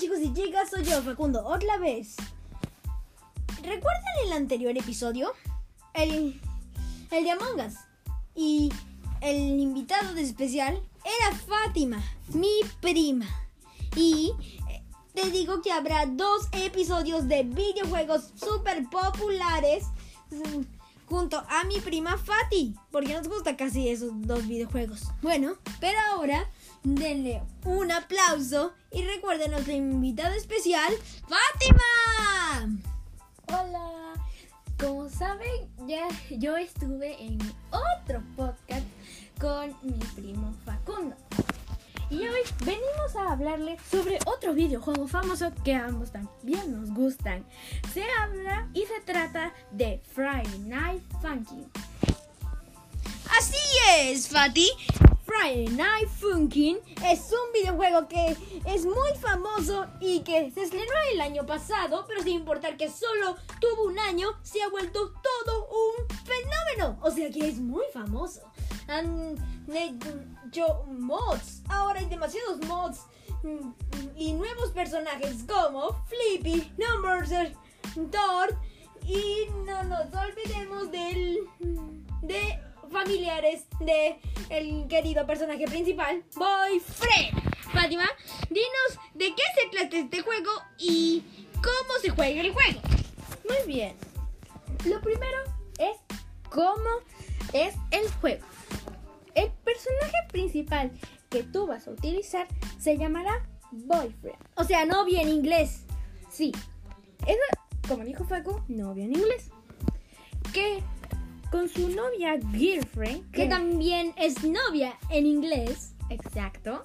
chicos y chicas, soy yo, Facundo, otra vez. ¿Recuerdan el anterior episodio? El, el de Among Us. Y el invitado de especial era Fátima, mi prima. Y eh, te digo que habrá dos episodios de videojuegos súper populares mm, junto a mi prima Fati, porque nos gusta casi esos dos videojuegos. Bueno, pero ahora denle un aplauso y recuerden a nuestro invitado especial, Fátima. Hola, como saben, ya yo estuve en otro podcast con mi primo Facundo. Y hoy venimos a hablarle sobre otro videojuego famoso que a ambos también nos gustan. Se habla y se trata de Friday Night Funkin'. Así es, Fati. Night Funkin' es un videojuego que es muy famoso y que se estrenó el año pasado, pero sin importar que solo tuvo un año, se ha vuelto todo un fenómeno. O sea que es muy famoso. Han hecho mods. Ahora hay demasiados mods mm, y nuevos personajes como Flippy, Numberser, Dort y no nos olvidemos del de familiares de el querido personaje principal, Boyfriend. Fátima, dinos de qué se trata este juego y cómo se juega el juego. Muy bien. Lo primero es cómo es el juego. El personaje principal que tú vas a utilizar se llamará Boyfriend. O sea, novia en inglés. Sí. Es, como dijo Facu, novia en inglés. Que con su novia girlfriend, Que también es novia en inglés. Exacto.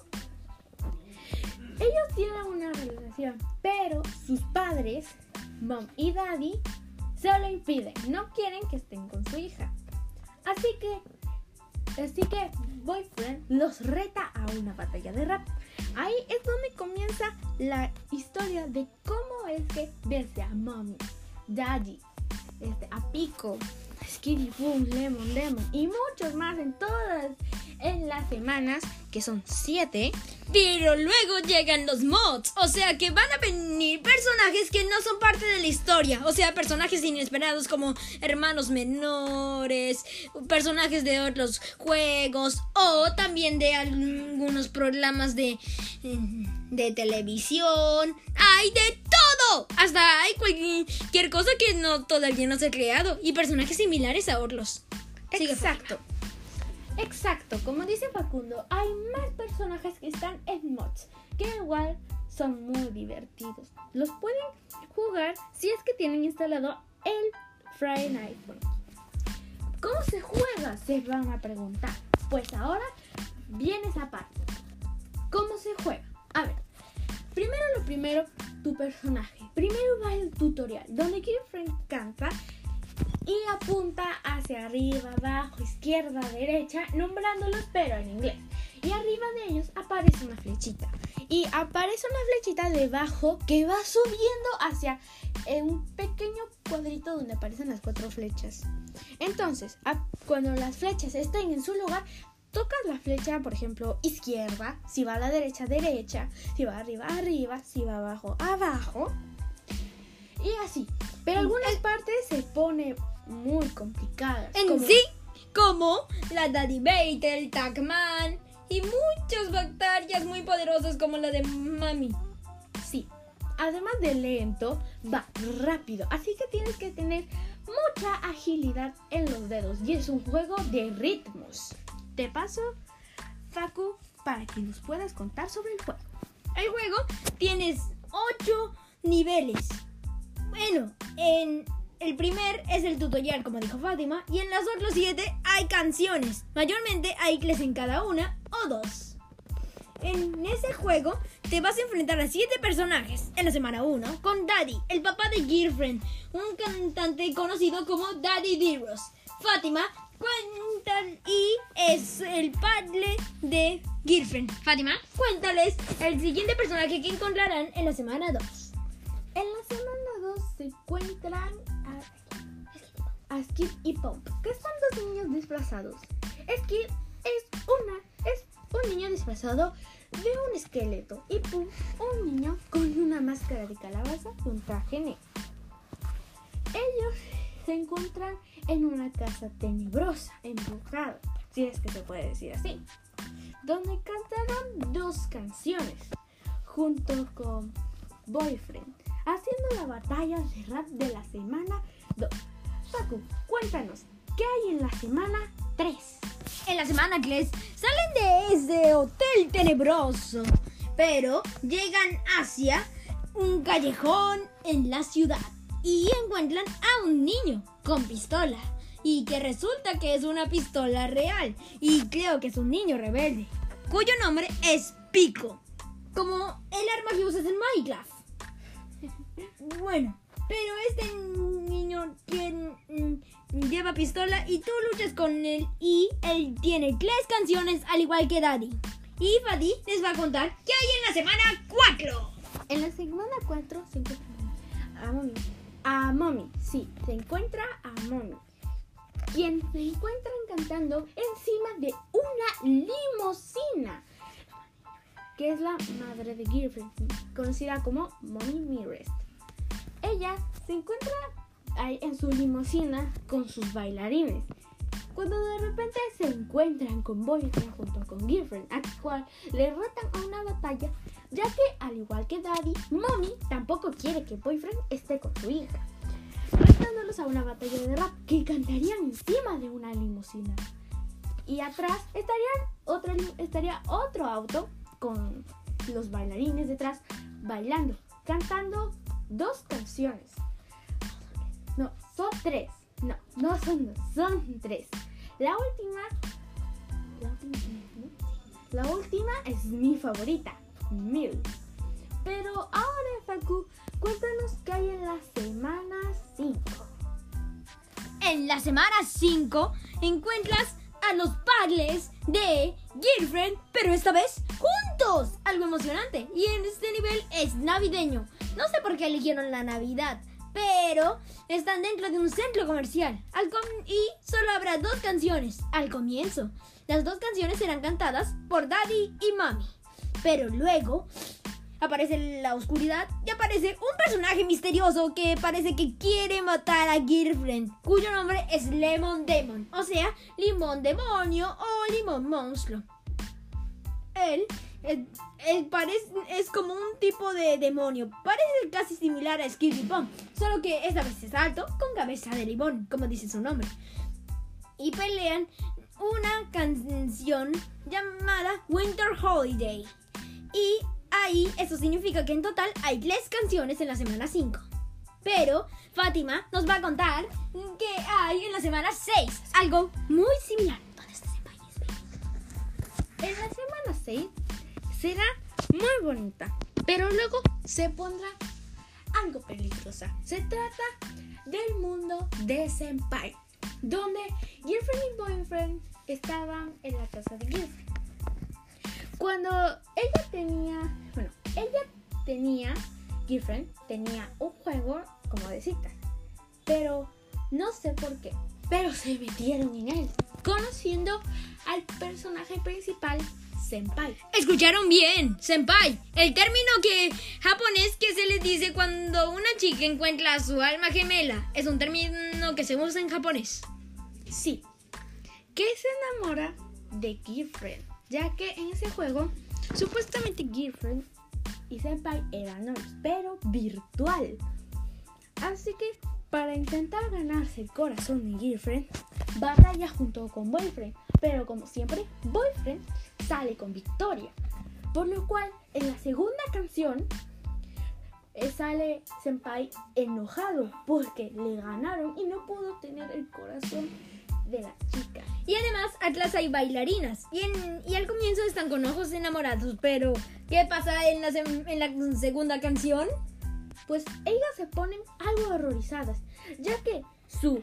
Ellos tienen una relación, pero sus padres, mom y daddy, se lo impiden. No quieren que estén con su hija. Así que, así que Boyfriend los reta a una batalla de rap. Ahí es donde comienza la historia de cómo es que vence a mommy, daddy, este, a Pico, Skitty Boom, Lemon Lemon y muchos más en todas en las semanas, que son siete. Pero luego llegan los mods, o sea que van a venir personajes que no son parte de la historia, o sea, personajes inesperados como hermanos menores, personajes de otros juegos o también de algunos programas de, de televisión. ¡Hay de todo! Hasta hay cualquier cosa que no todavía no se ha creado y personajes similares a. Sigue, Exacto. Exacto, como dice Facundo, hay más personajes que están en mods, que igual son muy divertidos. Los pueden jugar si es que tienen instalado el Friday Night. ¿Cómo se juega? Se van a preguntar. Pues ahora viene esa parte. ¿Cómo se juega? A ver, primero lo primero, tu personaje. Primero va el tutorial, donde Girlfriend canta y apunta hacia arriba, abajo, izquierda, derecha, nombrándolos pero en inglés. Y arriba de ellos aparece una flechita. Y aparece una flechita debajo que va subiendo hacia eh, un pequeño cuadrito donde aparecen las cuatro flechas. Entonces, cuando las flechas estén en su lugar, tocas la flecha, por ejemplo, izquierda, si va a la derecha, derecha, si va arriba, arriba, si va abajo, abajo. Y así. Pero algunas partes se pone muy complicadas. En como- sí, como la Daddy Bate, el Tacman y muchas bacterias muy poderosas como la de Mami. Sí. Además de lento, va rápido. Así que tienes que tener mucha agilidad en los dedos. Y es un juego de ritmos. Te paso, Facu, para que nos puedas contar sobre el juego. El juego tienes 8 niveles. Bueno, en el primer es el tutorial, como dijo Fátima, y en las otras 7 hay canciones. Mayormente hay clases en cada una o dos. En ese juego te vas a enfrentar a 7 personajes. En la semana 1 con Daddy, el papá de Girlfriend, un cantante conocido como Daddy Diros. Fátima cuenta y es el padre de Girlfriend. Fátima, cuéntales el siguiente personaje que encontrarán en la semana 2. En la semana 2 se encuentran a, a Skip y Pump, que son dos niños disfrazados. Skip es una, es un niño disfrazado de un esqueleto y pum, un niño con una máscara de calabaza y un traje negro. Ellos se encuentran en una casa tenebrosa, embrujada, si es que se puede decir así, donde cantaron dos canciones junto con Boyfriend, haciendo la batalla de rap de la semana 2. Facu, cuéntanos, ¿qué hay en la semana 3? En la semana 3 salen de ese hotel tenebroso, pero llegan hacia un callejón en la ciudad y encuentran a un niño con pistola y que resulta que es una pistola real y creo que es un niño rebelde cuyo nombre es Pico, como el arma que usas en Minecraft. Bueno, pero este niño quien mm, lleva pistola y tú luchas con él y él tiene tres canciones al igual que Daddy. Y Fadi les va a contar qué hay en la semana 4. En la semana 4 se a Mommy. Sí, se encuentra a Mommy. Quien se encuentra cantando encima de una limusina. Que es la madre de Girlfriend, conocida como Mommy Mirrest. Ella se encuentra ahí en su limusina con sus bailarines. Cuando de repente se encuentran con Boyfriend junto con Girlfriend, a cual le retan a una batalla, ya que al igual que Daddy, Mommy tampoco quiere que Boyfriend esté con su hija, retándolos a una batalla de rap que cantarían encima de una limusina. Y atrás estarían otro, estaría otro auto con los bailarines detrás bailando, cantando dos canciones. No, son tres. No, no son dos, son tres. La última. La última. La última es mi favorita, Mil. Pero ahora, Facu, cuéntanos qué hay en la semana 5. En la semana 5 encuentras a los padres de Girlfriend, pero esta vez juntos. Algo emocionante. Y en este nivel es navideño. No sé por qué eligieron la Navidad, pero están dentro de un centro comercial. Al y solo habrá dos canciones al comienzo. Las dos canciones serán cantadas por Daddy y Mami. Pero luego aparece la oscuridad y aparece un personaje misterioso que parece que quiere matar a Girlfriend, cuyo nombre es Lemon Demon, o sea, limón demonio o limón monstruo. Él, es como un tipo de demonio, parece casi similar a Skitty Bomb, solo que esta vez es alto con cabeza de limón, como dice su nombre. Y pelean una canción llamada Winter Holiday. Y Ahí, eso significa que en total hay tres canciones en la semana 5. Pero Fátima nos va a contar que hay en la semana 6 algo muy similar. ¿Dónde país? En la semana 6 será muy bonita, pero luego se pondrá algo peligrosa. Se trata del mundo de Senpai, donde Girlfriend y Boyfriend estaban en la casa de Girlfriend. Cuando ella tenía, bueno, ella tenía, Girlfriend tenía un juego como de citas, pero no sé por qué, pero se metieron en él, conociendo al personaje principal senpai. Escucharon bien, senpai, el término que japonés que se les dice cuando una chica encuentra a su alma gemela, es un término que se usa en japonés. Sí, que se enamora de Girlfriend ya que en ese juego supuestamente Girlfriend y Senpai eran novios, pero virtual. Así que para intentar ganarse el corazón de Girlfriend, batalla junto con Boyfriend, pero como siempre, Boyfriend sale con victoria. Por lo cual, en la segunda canción, eh, sale Senpai enojado porque le ganaron y no pudo tener el corazón de la chica. Y además, atrás hay bailarinas. Y, y al comienzo están con ojos enamorados. Pero, ¿qué pasa en la, en la segunda canción? Pues ellas se ponen algo horrorizadas. Ya que su.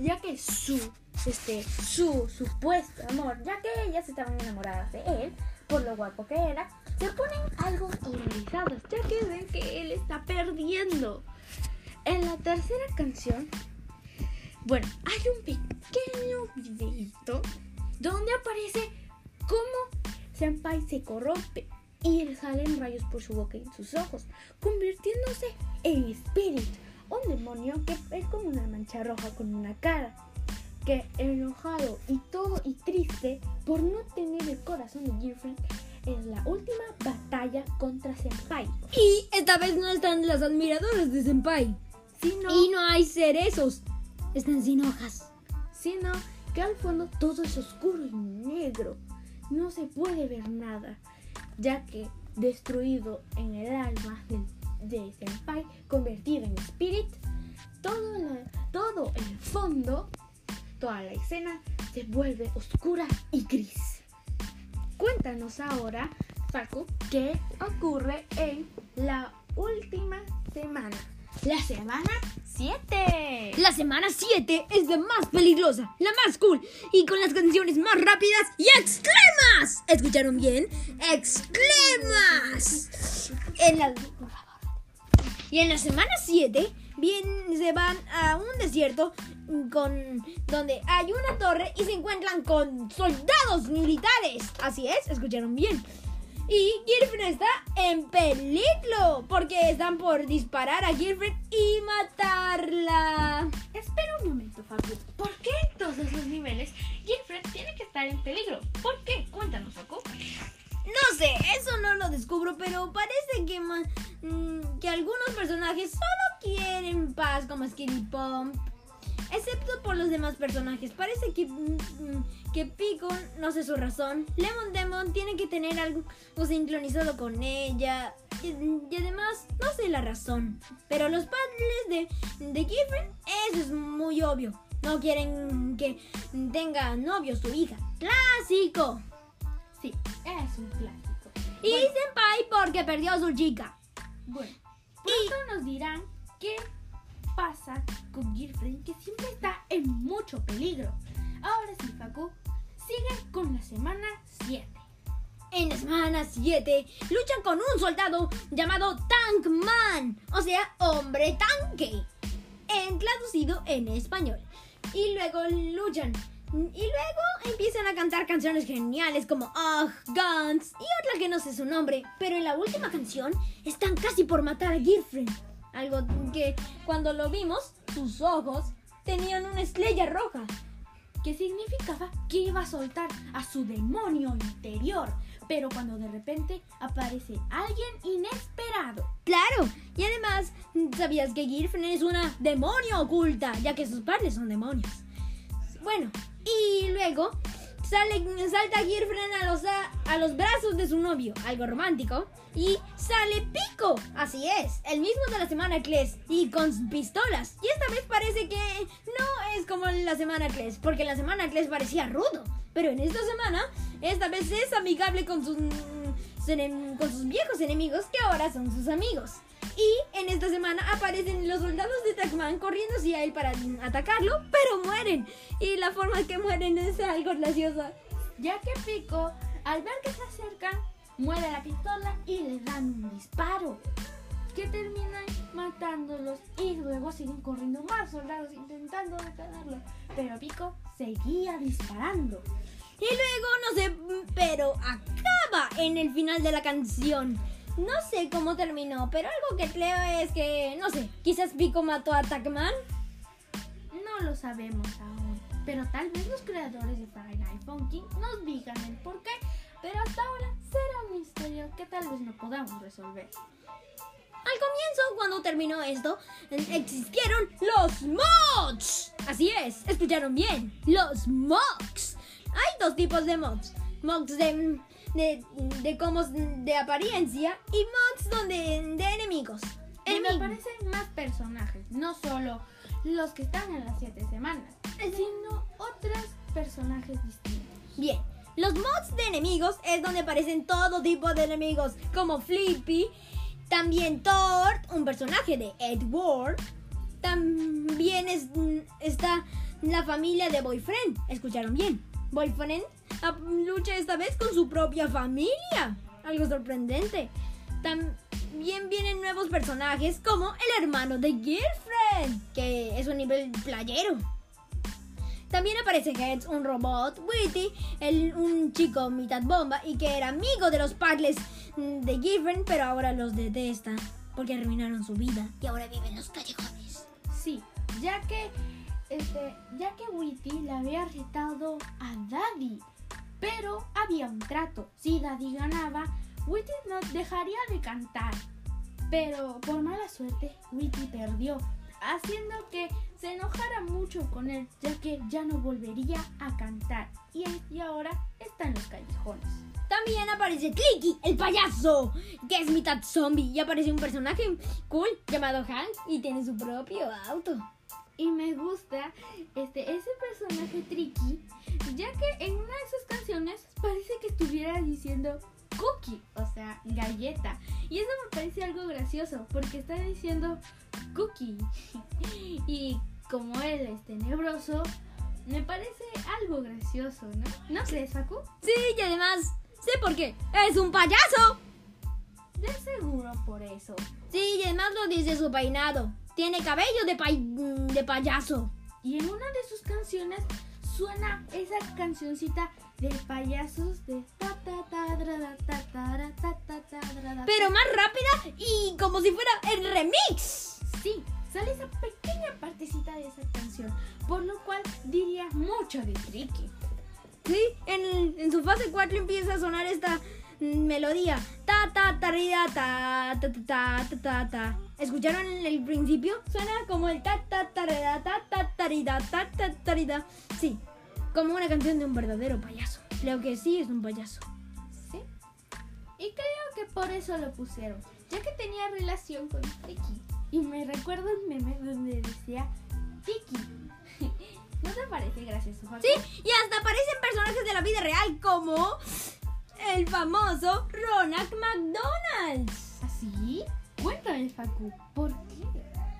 Ya que su. Este. Su supuesto amor. Ya que ellas estaban enamoradas de él. Por lo guapo que era. Se ponen algo horrorizadas. Ya que ven que él está perdiendo. En la tercera canción bueno, hay un pequeño videito donde aparece cómo se corrompe y le salen rayos por su boca y sus ojos, convirtiéndose en Spirit, un demonio que es como una mancha roja con una cara, que enojado y todo y triste por no tener el corazón de Girlfriend en la última batalla contra Senpai. Y esta vez no están las admiradoras de Senpai. Sino, Y no hay cerezos. Están sin hojas. sino que al fondo todo es oscuro y negro. No se puede ver nada, ya que destruido en el alma de, Senpai, convertido en Spirit, todo, la- todo el fondo, toda la escena se vuelve oscura y gris. Cuéntanos ahora, Facu, qué ocurre en la última semana. La semana 7. La semana 7 es la más peligrosa, la más cool y con las canciones más rápidas y extremas. ¿Escucharon bien? Extremas. Y en la semana 7 bien se van a un desierto con donde hay una torre y se encuentran con soldados militares. Así es, escucharon bien. Y Girlfriend está en peligro porque están por disparar a Girlfriend y matarla. Espera un momento, Facu. ¿Por qué en todos los niveles Girlfriend tiene que estar en peligro? ¿Por qué? Cuéntanos, Facu. No sé, eso no lo descubro, pero parece que, mm, que algunos personajes solo quieren paz como Skinny Pump. Excepto por los demás personajes. Parece que, mm, mm, que Pico, no sé su razón. Lemon Demon tiene que tener algo sincronizado con ella. Y, y además, no sé la razón. Pero los padres de, de Girlfriend, eso es muy obvio. No quieren que tenga novio su hija. ¡Clásico! Sí, es un clásico. Y Bueno, Senpai porque perdió a su chica. bueno, pronto nos dirán qué con Girlfriend, que siempre está en mucho peligro. Ahora sí, Facu, sigue con la semana 7. En la semana 7 luchan con un soldado llamado Tankman, o sea, hombre tanque, en traducido en español. Y luego luchan. Y luego empiezan a cantar canciones geniales como Guns y otra que no sé su nombre. Pero en la última canción están casi por matar a Girlfriend. Algo que cuando lo vimos, sus ojos tenían una estrella roja. que significaba que iba a soltar a su demonio interior. Pero cuando de repente aparece alguien inesperado. Claro, y además, ¿sabías que Girlfriend es una demonio oculta, ya que sus padres son demonios? Bueno, y luego sale, salta Girlfriend a los, a, los brazos de su novio, algo romántico, y sale Pico, así es, el mismo de la semana Cles, y con pistolas. Y esta vez parece que no es como la semana Cles, porque en la semana Cles parecía rudo, pero en esta semana, esta vez es amigable con sus, enem- con sus viejos enemigos que ahora son sus amigos. Y en esta semana aparecen los soldados de Tacman corriendo hacia él para atacarlo, pero mueren. Y la forma que mueren es algo graciosa. Ya que Pico, al ver que se acercan, mueve la pistola y le dan un disparo. Que terminan matándolos y luego siguen corriendo más soldados intentando detenerlo. Pero Pico seguía disparando. Y luego, no sé, pero acaba en el final de la canción. No sé cómo terminó, pero algo que creo es que, no sé, quizás Pico mató a Tacman. No lo sabemos aún, pero tal vez los creadores de Night Funkin' nos digan el por qué. Pero hasta ahora será un misterio que tal vez no podamos resolver. Al comienzo, cuando terminó esto, existieron los mods. Así es, escucharon bien, los mods. Hay dos tipos de mods. Mods de, de, de cómo de apariencia y mods donde, de enemigos. Y me Enemi- aparecen más personajes, no solo los que están en las siete semanas, sino otros personajes distintos. Bien, los mods de enemigos es donde aparecen todo tipo de enemigos, como Flippy, también Thor, un personaje de Edward. También es- está la familia de Boyfriend. ¿Escucharon bien? Boyfriend lucha esta vez con su propia familia. Algo sorprendente. También vienen nuevos personajes como el hermano de Girlfriend, que es un nivel playero. También aparece Heads, un robot, Witty, el, un chico mitad bomba y que era amigo de los Padles mm, de Giffen, pero ahora los detesta porque arruinaron su vida y ahora viven en los callejones. Sí, ya que este, ya que Witty le había retado a Daddy, pero había un trato. Si Daddy ganaba, Witty no dejaría de cantar. Pero por mala suerte, Witty perdió, haciendo que se enojara mucho con él, ya que ya no volvería a cantar. Y, y ahora está en los callejones. También aparece Clicky, el payaso, que es mitad zombie. Y aparece un personaje cool llamado Hank y tiene su propio auto. Y me gusta este, ese personaje Tricky, ya que en una de sus canciones parece que estuviera diciendo cookie, o sea, galleta. Y eso me parece algo gracioso, porque está diciendo cookie. y como él es tenebroso, me parece algo gracioso, ¿no? ¿No crees, Facu? Sí, y además, sé por qué. ¡Es un payaso! De seguro por eso. Sí, y además lo dice su peinado. Tiene cabello de, pay- de payaso. Y en una de sus canciones suena esa cancioncita de payasos de ta ta ta dra, da, ta ta ra, ta ta ta dra, da, Pero más rápida y como si fuera el remix. Sí, sale esa pequeña partecita de esa canción, por lo cual diría mucho de Tricky. Sí, en, en su fase 4 empieza a sonar esta mm, melodía. Ta ta ta ta ta ta ta ta ta ta. ¿Escucharon el, el principio? Suena como el ta ta ta rida, ta ta ta rida, ta ta ta rida. Sí, como una canción de un verdadero payaso. Creo que sí es un payaso. ¿Sí? Y creo que por eso lo pusieron, ya que tenía relación con Tricky. Y me recuerdo un meme donde decía Tiki. ¿No te parece gracioso, Facu? Sí, y hasta aparecen personajes de la vida real como el famoso Ronald McDonald's. ¿Así? Cuéntame, Facu, ¿por qué?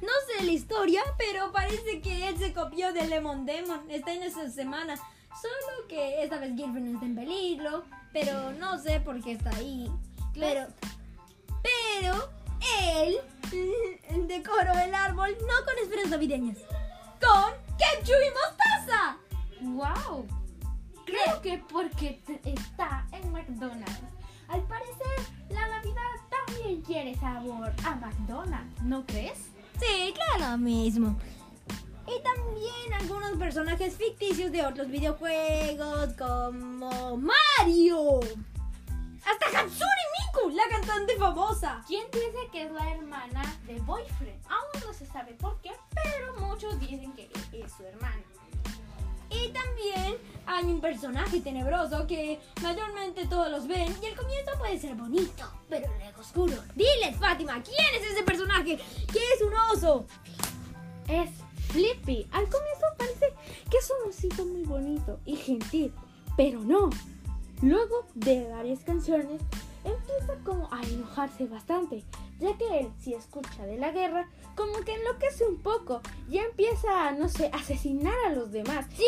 No sé la historia, pero parece que él se copió de Lemon Demon. Está en esa semana. Solo que esta vez Girlfriend está en peligro. Pero no sé por qué está ahí. Pero. Pero. Él decoró el árbol no con esferas navideñas. Con ketchup y mostaza. ¡Wow! Creo que porque está en McDonald's. Al parecer, la Navidad también quiere sabor a McDonald's, ¿no crees? Sí, claro, mismo. Y también algunos personajes ficticios de otros videojuegos como Mario. Hasta Hatsune Miku, la cantante famosa. ¿Quién dice que es la hermana de Boyfriend? Aún no se sabe por qué, pero muchos dicen que es su hermana. Y también hay un personaje tenebroso que mayormente todos los ven y el comienzo puede ser bonito, pero luego oscuro. Diles, Fátima, ¿quién es ese personaje? ¿Qué es un oso? Es Flippy. Al comienzo parece que es un osito muy bonito y gentil, pero no. Luego de varias canciones empieza como a enojarse bastante, ya que él, si escucha de la guerra, como que enloquece un poco y empieza a, no sé, asesinar a los demás. Sí.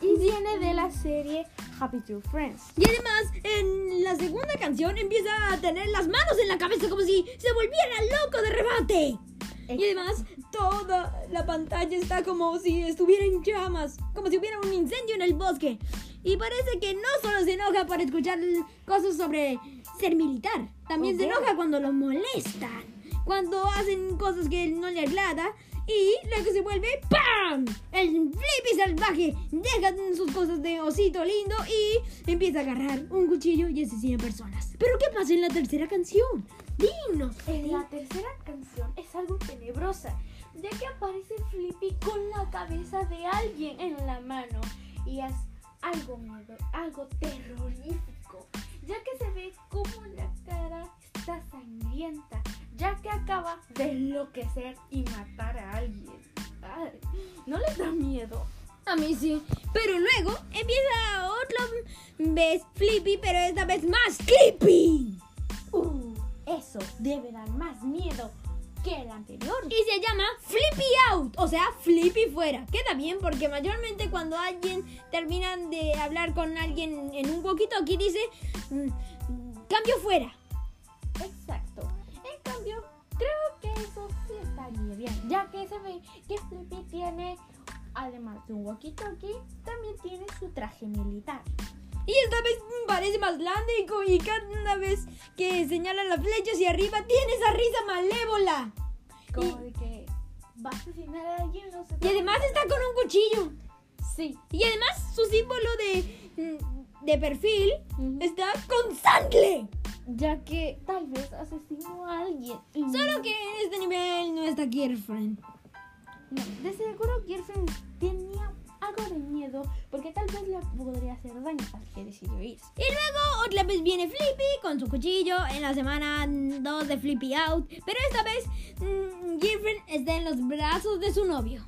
Y, y viene de la serie Happy True Friends. Y además, en la segunda canción empieza a tener las manos en la cabeza como si se volviera loco de rebate. Y además, toda la pantalla está como si estuviera en llamas, como si hubiera un incendio en el bosque. Y parece que no solo se enoja por escuchar cosas sobre ser militar, también se Ok. enoja cuando lo molestan, cuando hacen cosas que no le agrada. Y luego se vuelve ¡PAM! El Flippy salvaje deja sus cosas de osito lindo y empieza a agarrar un cuchillo y asesina personas. ¿Pero qué pasa en la tercera canción? Dinos. En la tercera canción es algo tenebrosa, ya que aparece Flippy con la cabeza de alguien en la mano y es algo miedo, algo terrorífico, ya que se ve como la cara está sangrienta, ya que acaba de enloquecer y matar a alguien. Ay, ¿No les da miedo? A mí sí. Pero luego empieza otra vez Flippy, pero esta vez más Clippy. Uh, eso debe dar más miedo Y se llama Flippy Out, o sea, Flippy fuera. Queda bien porque mayormente cuando alguien termina de hablar con alguien en un poquito aquí dice mm, cambio fuera. Exacto. En cambio, creo que eso sí estaría bien, ya que se ve que Flippy tiene además de un walkie-talkie, también tiene su traje militar. Y esta vez parece más grande y cada vez que señala las flechas hacia arriba tiene esa risa malévola. Como Y- de que va a asesinar a alguien, no sé. Y además está con un cuchillo. Sí. Y además su símbolo de, de perfil está con sangre. Ya que tal vez asesinó a alguien. y Solo que en este nivel no está Girlfriend. No, de seguro Kirsten tenía algo de miedo porque tal vez le podría hacer daño, así que decidió irse. Y luego otra vez viene Flippy con su cuchillo en la semana 2 de Flippy Out. Pero esta vez mm, Girlfriend está en los brazos de su novio.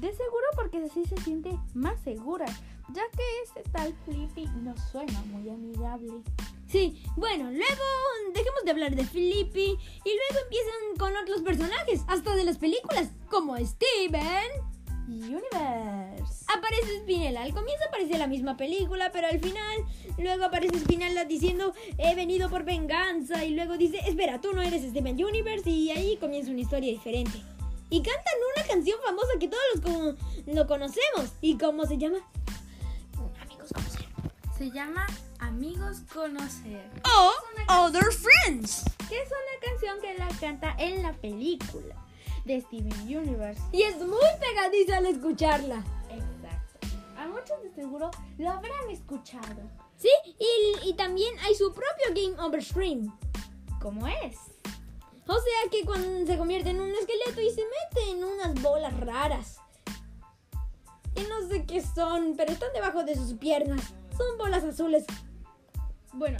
De seguro porque así se siente más segura, ya que este tal Flippy no suena muy amigable. Sí, bueno, luego dejemos de hablar de Flippy y luego empiezan con otros personajes, hasta de las películas, como Steven. Universe. Aparece Spinella, al comienzo aparece la misma película, pero al final luego aparece Spinella diciendo he venido por venganza y luego dice espera, tú no eres Steven Universe y ahí comienza una historia diferente. Y cantan una canción famosa que todos los lo conocemos. ¿Y cómo se llama? Amigos conocer. Se llama Amigos Conocer, O Other Friends. que es una canción que la canta en la película de Steven Universe. Y es muy pegadiza al escucharla. Exacto. A muchos de seguro lo habrán escuchado. Sí, y, y también hay su propio Game Over Stream. ¿Cómo es? O sea que cuando se convierte en un esqueleto y se mete en unas bolas raras. Y no sé qué son, pero están debajo de sus piernas. Son bolas azules. Bueno,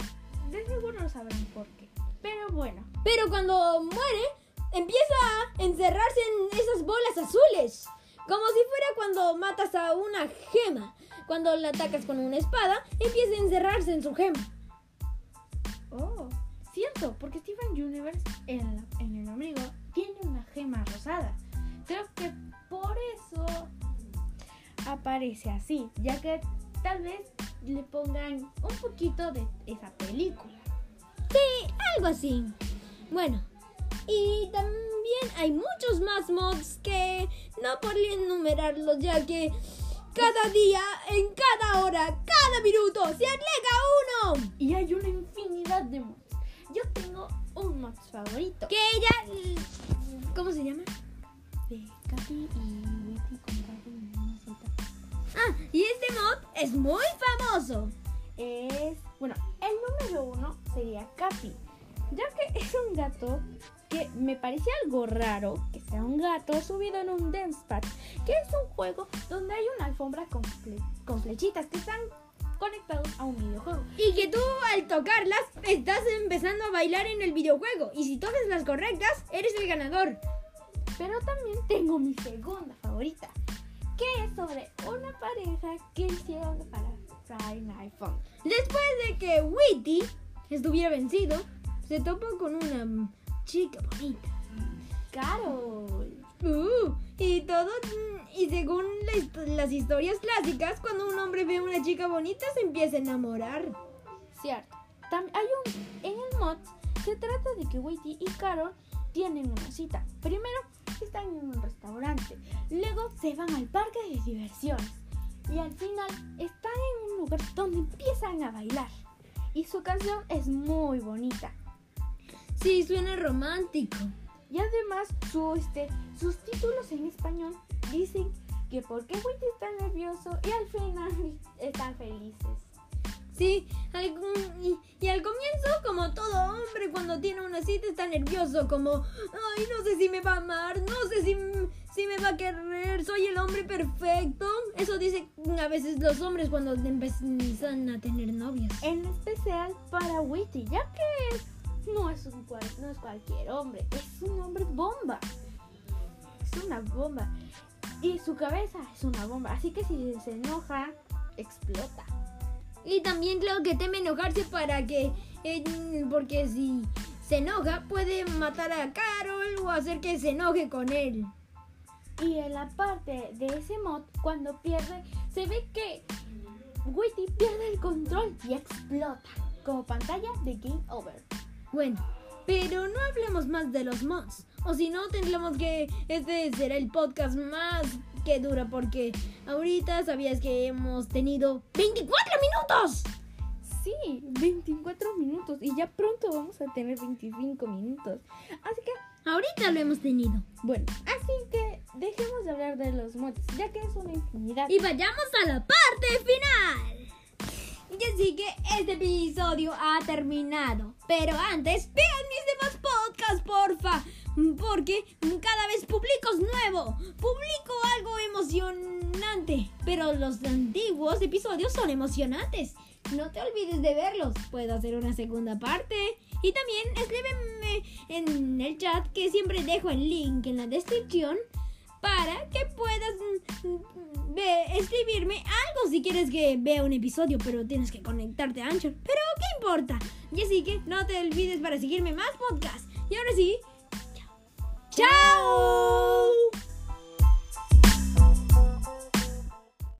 de seguro no sabrán por qué. Pero bueno, Pero cuando muere, empieza a encerrarse en esas bolas azules. Como si fuera cuando matas a una gema. Cuando la atacas con una espada, empieza a encerrarse en su gema. Oh, cierto, porque Steven Universe en, el ombligo tiene una gema rosada. Creo que por eso aparece así, ya que tal vez le pongan un poquito de esa película. Sí, algo así. Bueno, y también hay muchos más mods que no podría enumerarlos ya que cada día, en cada hora, cada minuto se agrega uno. Y hay una infinidad de mods. Yo tengo un mod favorito. Que ella... ¿Cómo se llama? De Capi y Witty con Capi y una cita. Ah, y este mod es muy famoso. es, bueno, el número uno sería Capi, ya que es un gato que me parece algo raro que sea un gato subido en un dance pad, que es un juego donde hay una alfombra con, fle- con flechitas que están conectados a un videojuego. Y que tú al tocarlas estás empezando a bailar en el videojuego. Y si tocas las correctas, eres el ganador. Pero también tengo mi segunda favorita, que es sobre una pareja que hicieron para Friday Night Fun. Después de que Witty estuviera vencido, se topó con una chica bonita. Carol. Uh, y todo, y según la las historias clásicas, cuando un hombre ve a una chica bonita se empieza a enamorar. Cierto. Tam- hay un, en el mod se trata de que Whitey y Carol tienen una cita. Primero están en un restaurante, luego se van al parque de diversiones y al final están en un lugar donde empiezan a bailar. Y su canción es muy bonita. Sí, suena romántico. Y además su, este, sus títulos en español dicen que por qué Whitey está nervioso y al final están felices. Sí, algún- y, y al comienzo, como todo hombre cuando tiene una cita está nervioso, como, ay, no sé si me va a amar, no sé si, si me va a querer, soy el hombre perfecto. Eso dicen a veces los hombres cuando empiezan a tener novias. En especial para Witty, ya que es- no, es un cual- no es cualquier hombre, es un hombre bomba. Es una bomba. Y su cabeza es una bomba, así que si se enoja, explota. Y también creo que teme enojarse para que, eh, porque si se enoja puede matar a Carol o hacer que se enoje con él. Y en la parte de ese mod, cuando pierde, se ve que Witty pierde el control y explota, como pantalla de Game Over. Bueno, pero no hablemos más de los mods. O si no, tendríamos que. Este será el podcast más que dura porque ahorita sabías que hemos tenido 24 minutos. Sí, 24 minutos y ya pronto vamos a tener 25 minutos. Así que, Ahorita lo hemos tenido. bueno, así que dejemos de hablar de los mods, ya que es una infinidad. Y vayamos a la parte final. Que este episodio ha terminado. Pero antes, vean mis demás podcasts, porfa. Porque cada vez publico nuevo. Publico algo emocionante. Pero los antiguos episodios son emocionantes. No te olvides de verlos. Puedo hacer una segunda parte. Y también escríbeme en el chat que siempre dejo el link en la descripción para que puedas mm, escribirme algo si quieres que vea un episodio, pero tienes que conectarte a Anchor. Pero ¿qué importa? Y así que no te olvides para seguirme más podcasts. Y ahora sí, chao. ¡Chao!